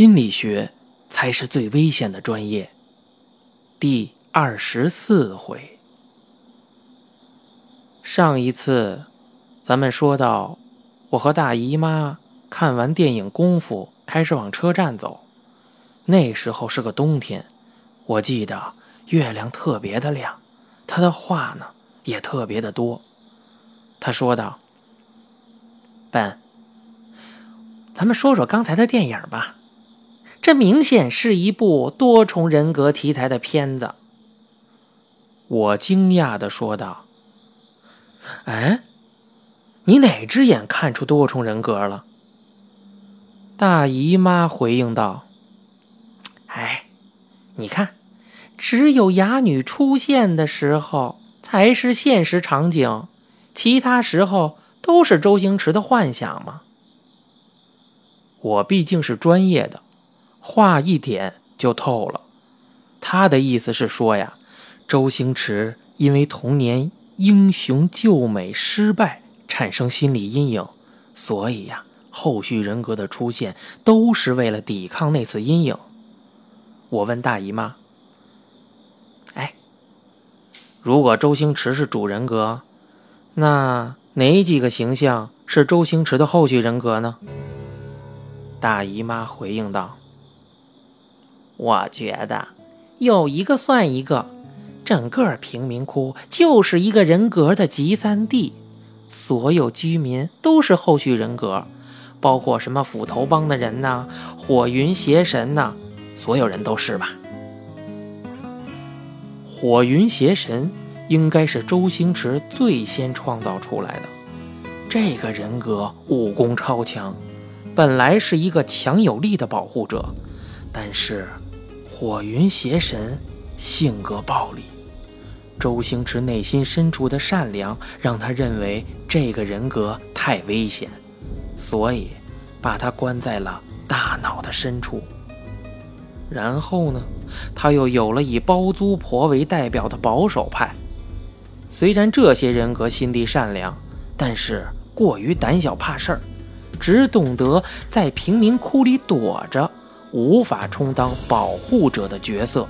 心理学才是最危险的专业。第二十四回，上一次咱们说到，我和大姨妈看完电影《功夫》，开始往车站走。那时候是个冬天，我记得月亮特别的亮，她的话呢也特别的多。她说道：“笨，咱们说说刚才的电影吧。这明显是一部多重人格题材的片子。”我惊讶的说道：“哎，你哪只眼看出多重人格了？”大姨妈回应道：“哎，你看，只有哑女出现的时候才是现实场景。”其他时候都是周星驰的幻想吗？我毕竟是专业的，话一点就透了。他的意思是说呀，周星驰因为童年英雄救美失败产生心理阴影，所以呀，后续人格的出现都是为了抵抗那次阴影。我问大姨妈：“哎，如果周星驰是主人格？”那哪几个形象是周星驰的后续人格呢？大姨妈回应道：“我觉得有一个算一个，整个贫民窟就是一个人格的集散地，所有居民都是后续人格，包括什么斧头帮的人呐、火云邪神呐，所有人都是吧？火云邪神。”应该是周星驰最先创造出来的。这个人格武功超强，本来是一个强有力的保护者，但是火云邪神性格暴戾。周星驰内心深处的善良让他认为这个人格太危险，所以把他关在了大脑的深处。然后呢，他又有了以包租婆为代表的保守派。虽然这些人格心地善良，但是过于胆小怕事儿，只懂得在贫民窟里躲着，无法充当保护者的角色。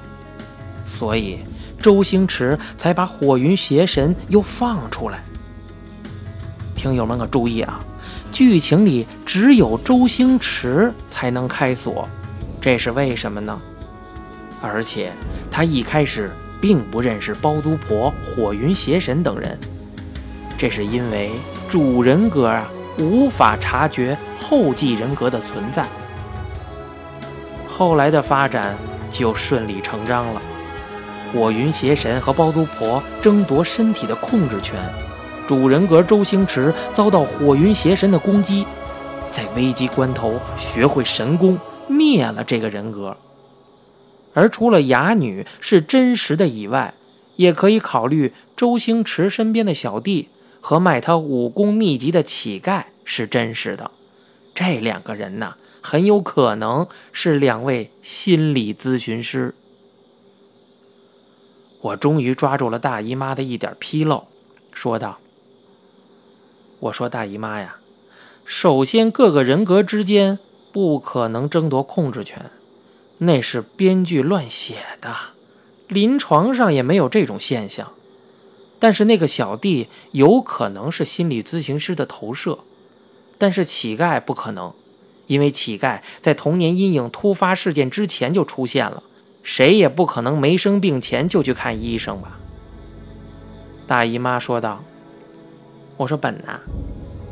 所以周星驰才把火云邪神又放出来。听友们可注意啊，剧情里只有周星驰才能开锁，这是为什么呢？而且他一开始。并不认识包租婆、火云邪神等人，这是因为主人格啊无法察觉后继人格的存在。后来的发展就顺理成章了，火云邪神和包租婆争夺身体的控制权，主人格周星驰遭到火云邪神的攻击，在危机关头学会神功，灭了这个人格。而除了哑女是真实的以外，也可以考虑周星驰身边的小弟和卖他武功秘籍的乞丐是真实的。这两个人呢，很有可能是两位心理咨询师。我终于抓住了大姨妈的一点纰漏，说道：“我说大姨妈呀，首先各个人格之间不可能争夺控制权。”那是编剧乱写的，临床上也没有这种现象。但是那个小弟有可能是心理咨询师的投射，但是乞丐不可能，因为乞丐在童年阴影突发事件之前就出现了，谁也不可能没生病前就去看医生吧？大姨妈说道：“我说本呐，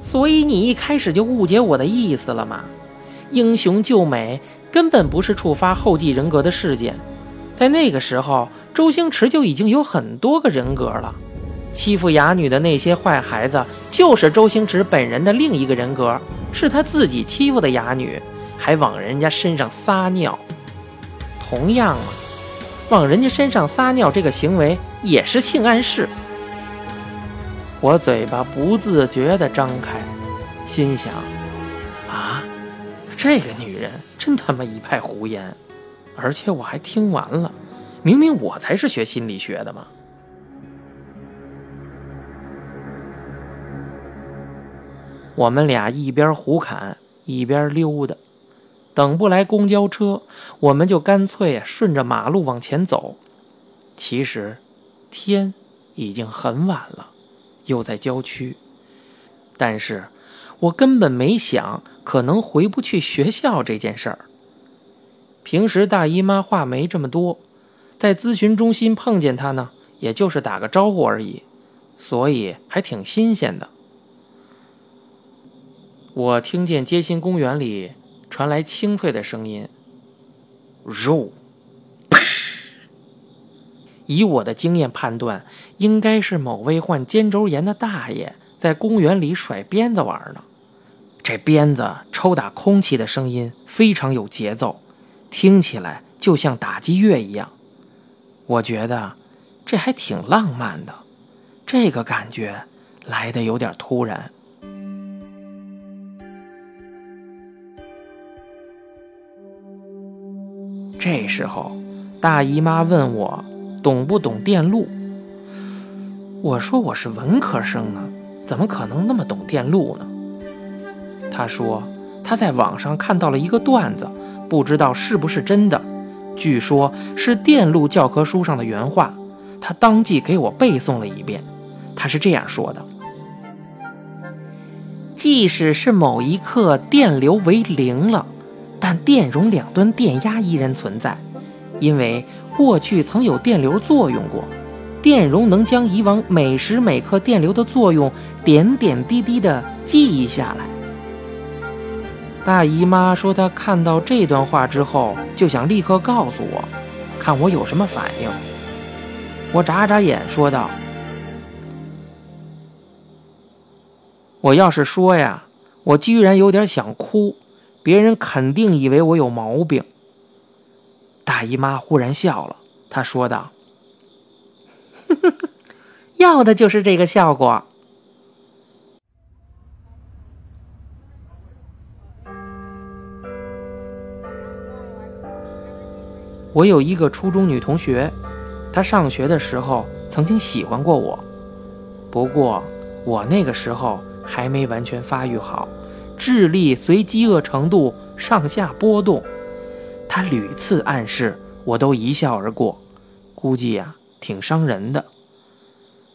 所以你一开始就误解我的意思了吗？英雄救美。”根本不是触发后继人格的事件，在那个时候，周星驰就已经有很多个人格了。欺负哑女的那些坏孩子，就是周星驰本人的另一个人格，是他自己欺负的哑女，还往人家身上撒尿。同样啊，往人家身上撒尿这个行为也是性暗示。我嘴巴不自觉地张开，心想：啊，这个女人。真他妈一派胡言，而且我还听完了，明明我才是学心理学的嘛。我们俩一边胡侃一边溜达，等不来公交车，我们就干脆顺着马路往前走。其实，天已经很晚了，又在郊区。但是我根本没想可能回不去学校这件事儿。平时大姨妈话没这么多，在咨询中心碰见她呢，也就是打个招呼而已，所以还挺新鲜的。我听见街心公园里。传来清脆的声音，肉，啪！以我的经验判断，应该是某位患肩周炎的大爷在公园里甩鞭子玩呢。这鞭子抽打空气的声音非常有节奏，听起来就像打击乐一样。我觉得这还挺浪漫的，这个感觉来的有点突然。这时候，大姨妈问我懂不懂电路。我说我是文科生呢，怎么可能那么懂电路呢？她说她在网上看到了一个段子，不知道是不是真的，据说是电路教科书上的原话，她当即给我背诵了一遍。她是这样说的：即使是某一刻电流为零了。但电容两端电压依然存在，因为过去曾有电流作用过，电容能将以往每时每刻电流的作用点点滴滴地记忆下来。大姨妈说，她看到这段话之后，就想立刻告诉我，看我有什么反应。我眨眨眼说道：“我要是说呀，我居然有点想哭。”别人肯定以为我有毛病。大姨妈忽然笑了，她说道：“ 要的就是这个效果。”我有一个初中女同学，她上学的时候曾经喜欢过我，不过我那个时候还没完全发育好。智力随饥饿程度上下波动，他屡次暗示，我都一笑而过，估计呀挺伤人的。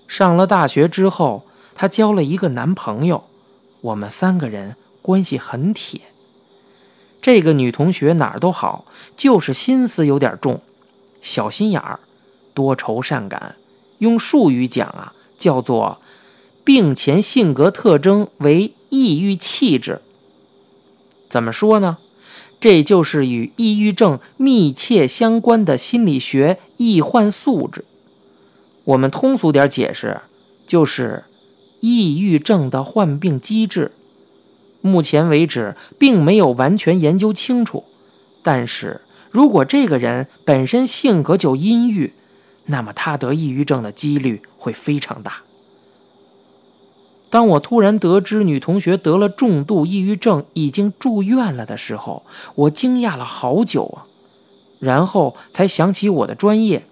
上了大学之后，她交了一个男朋友，我们三个人关系很铁。这个女同学哪儿都好，就是心思有点重，小心眼儿，多愁善感，用术语讲啊，叫做。病前性格特征为抑郁气质，怎么说呢？这就是与抑郁症密切相关的心理学易患素质。我们通俗点解释，就是抑郁症的患病机制。目前为止，并没有完全研究清楚。但是如果这个人本身性格就阴郁，那么他得抑郁症的几率会非常大。当我突然得知女同学得了重度抑郁症，已经住院了的时候，我惊讶了好久啊，然后才想起我的专业，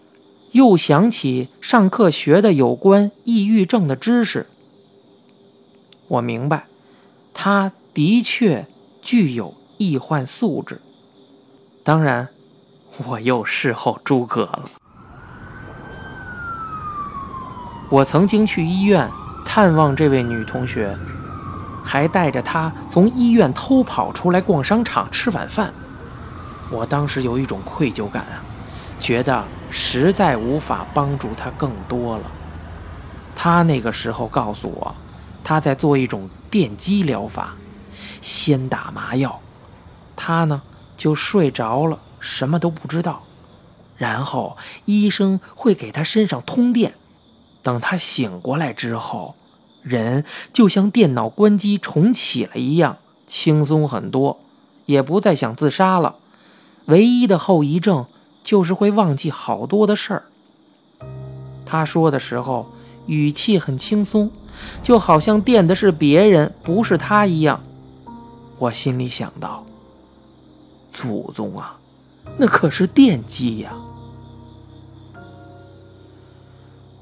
又想起上课学的有关抑郁症的知识。我明白，她的确具有易患素质。当然，我又事后诸葛了。我曾经去医院。探望这位女同学，还带着她从医院偷跑出来逛商场吃晚饭。我当时有一种愧疚感啊，觉得实在无法帮助她更多了。她那个时候告诉我，她在做一种电击疗法，先打麻药，她呢就睡着了，什么都不知道，然后医生会给她身上通电。等他醒过来之后，人就像电脑关机重启了一样，轻松很多，也不再想自杀了。唯一的后遗症就是会忘记好多的事儿。他说的时候语气很轻松，就好像电的是别人，不是他一样。我心里想到：祖宗啊，那可是电击呀！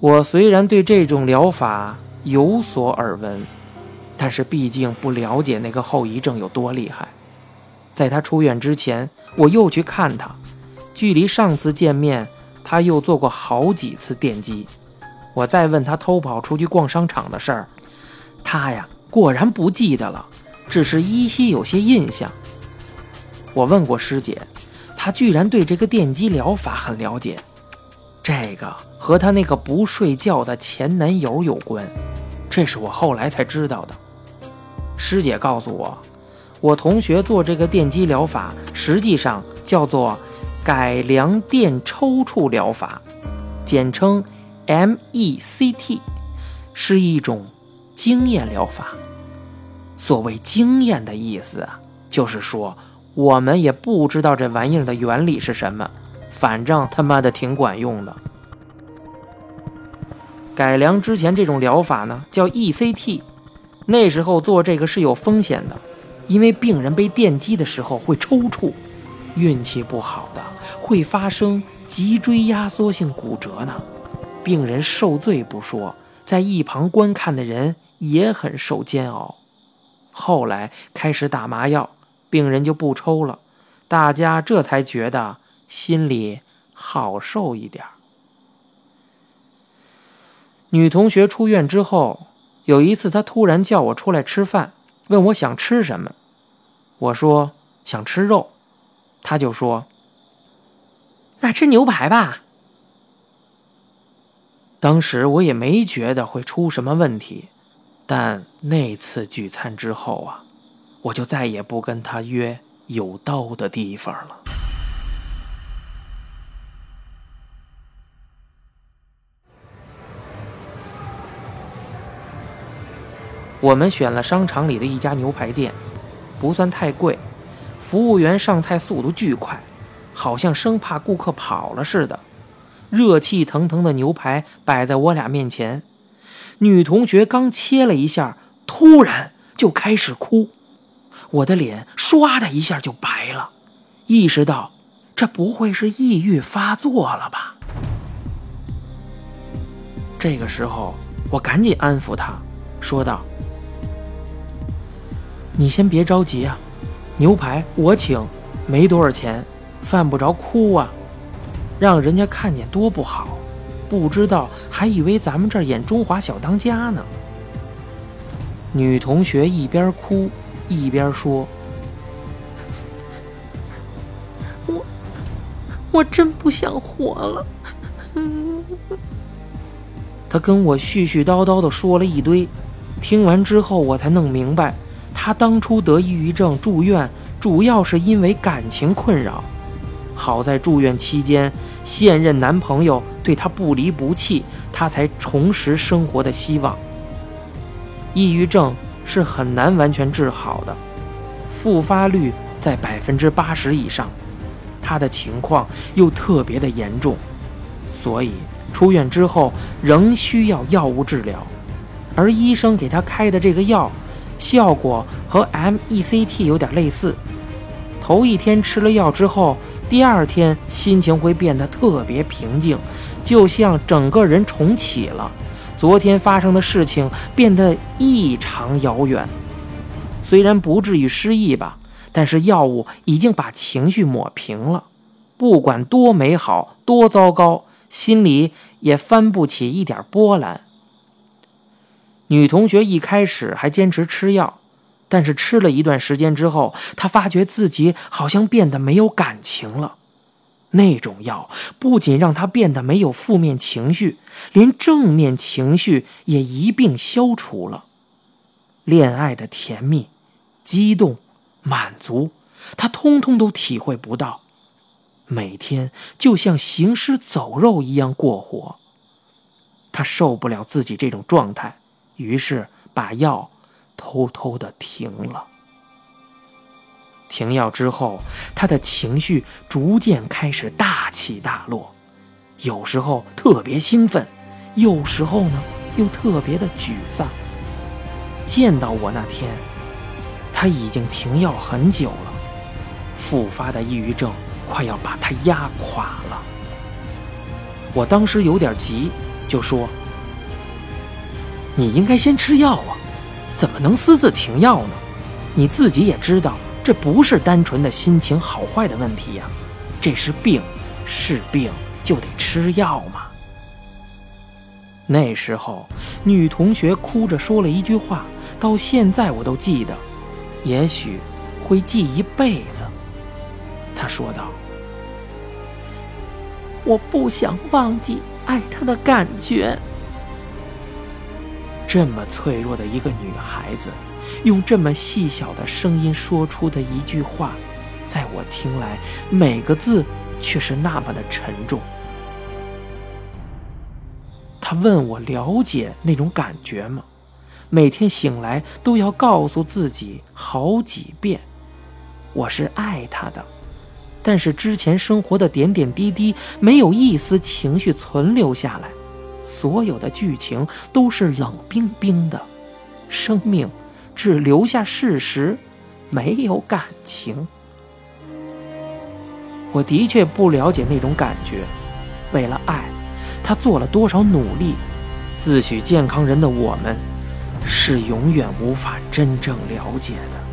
我虽然对这种疗法有所耳闻，但是毕竟不了解那个后遗症有多厉害。在他出院之前，我又去看他，距离上次见面，他又做过好几次电击。我再问他偷跑出去逛商场的事儿，他呀果然不记得了，只是依稀有些印象。我问过师姐，她居然对这个电击疗法很了解。这个和她那个不睡觉的前男友有关，这是我后来才知道的。师姐告诉我，我同学做这个电击疗法，实际上叫做改良电抽搐疗法，简称 MECT，是一种经验疗法。所谓经验的意思啊，就是说。我们也不知道这玩意儿的原理是什么，反正他妈的挺管用的。改良之前这种疗法呢，叫 ECT。那时候做这个是有风险的，因为病人被电击的时候会抽搐，运气不好的会发生脊椎压缩性骨折呢。病人受罪不说，在一旁观看的人也很受煎熬。后来开始打麻药。病人就不抽了，大家这才觉得心里好受一点。女同学出院之后，有一次她突然叫我出来吃饭，问我想吃什么，我说想吃肉，她就说：“那吃牛排吧。”当时我也没觉得会出什么问题，但那次聚餐之后啊。我就再也不跟她约有刀的地方了。我们选了商场里的一家牛排店，不算太贵，服务员上菜速度巨快，好像生怕顾客跑了似的。热气腾腾的牛排摆在我俩面前，女同学刚切了一下，突然就开始哭。我的脸唰的一下就白了，意识到这不会是抑郁发作了吧？这个时候，我赶紧安抚她，说道：“你先别着急啊，牛排我请，没多少钱，犯不着哭啊，让人家看见多不好，不知道还以为咱们这儿演中华小当家呢。”女同学一边哭。一边说：“我我真不想活了。”他跟我絮絮叨叨的说了一堆，听完之后我才弄明白，他当初得抑郁症住院，主要是因为感情困扰。好在住院期间，现任男朋友对她不离不弃，她才重拾生活的希望。抑郁症。是很难完全治好的，复发率在百分之八十以上，他的情况又特别的严重，所以出院之后仍需要药物治疗，而医生给他开的这个药，效果和 MECT 有点类似，头一天吃了药之后，第二天心情会变得特别平静，就像整个人重启了。昨天发生的事情变得异常遥远，虽然不至于失忆吧，但是药物已经把情绪抹平了。不管多美好、多糟糕，心里也翻不起一点波澜。女同学一开始还坚持吃药，但是吃了一段时间之后，她发觉自己好像变得没有感情了。那种药不仅让她变得没有负面情绪，连正面情绪也一并消除了。恋爱的甜蜜、激动、满足，他通通都体会不到。每天就像行尸走肉一样过活。他受不了自己这种状态，于是把药偷偷的停了。停药之后，他的情绪逐渐开始大起大落，有时候特别兴奋，有时候呢又特别的沮丧。见到我那天，他已经停药很久了，复发的抑郁症快要把他压垮了。我当时有点急，就说：“你应该先吃药啊，怎么能私自停药呢？你自己也知道。”这不是单纯的心情好坏的问题呀，这是病，是病就得吃药嘛。那时候，女同学哭着说了一句话，到现在我都记得，也许会记一辈子。她说道：“我不想忘记爱他的感觉。”这么脆弱的一个女孩子，用这么细小的声音说出的一句话，在我听来，每个字却是那么的沉重。他问我了解那种感觉吗？每天醒来都要告诉自己好几遍，我是爱他的，但是之前生活的点点滴滴没有一丝情绪存留下来，所有的剧情都是冷冰冰的，生命只留下事实，没有感情。我的确不了解那种感觉，为了爱。他做了多少努力？自诩健康人的我们，是永远无法真正了解的。